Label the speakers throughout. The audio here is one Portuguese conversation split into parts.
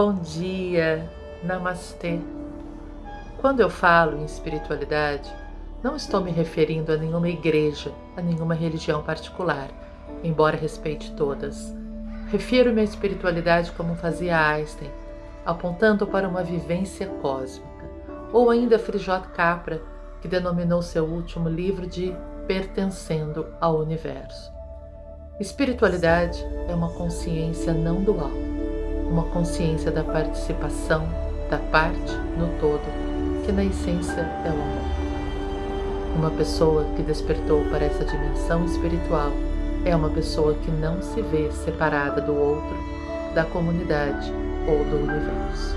Speaker 1: Bom dia, Namastê. Quando eu falo em espiritualidade, não estou me referindo a nenhuma igreja, a nenhuma religião particular, embora respeite todas. Refiro-me à espiritualidade como fazia Einstein, apontando para uma vivência cósmica, ou ainda Frijot Capra, que denominou seu último livro de Pertencendo ao Universo. Espiritualidade é uma consciência não dual, uma consciência da participação da parte no todo, que na essência é o amor. Uma pessoa que despertou para essa dimensão espiritual é uma pessoa que não se vê separada do outro, da comunidade ou do universo.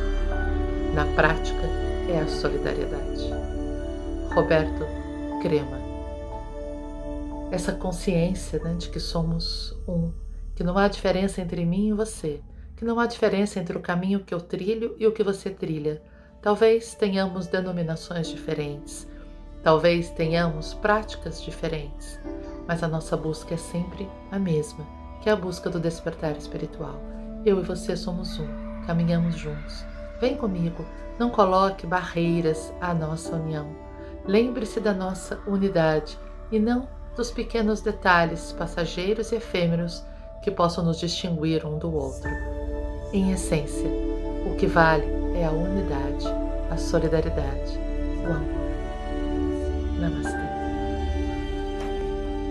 Speaker 1: Na prática, é a solidariedade. Roberto Crema essa consciência né, de que somos um, que não há diferença entre mim e você, que não há diferença entre o caminho que eu trilho e o que você trilha. Talvez tenhamos denominações diferentes, talvez tenhamos práticas diferentes, mas a nossa busca é sempre a mesma, que é a busca do despertar espiritual. Eu e você somos um, caminhamos juntos. Vem comigo, não coloque barreiras à nossa união. Lembre-se da nossa unidade e não dos pequenos detalhes passageiros e efêmeros que possam nos distinguir um do outro. Em essência, o que vale é a unidade, a solidariedade, o amor. Namastê.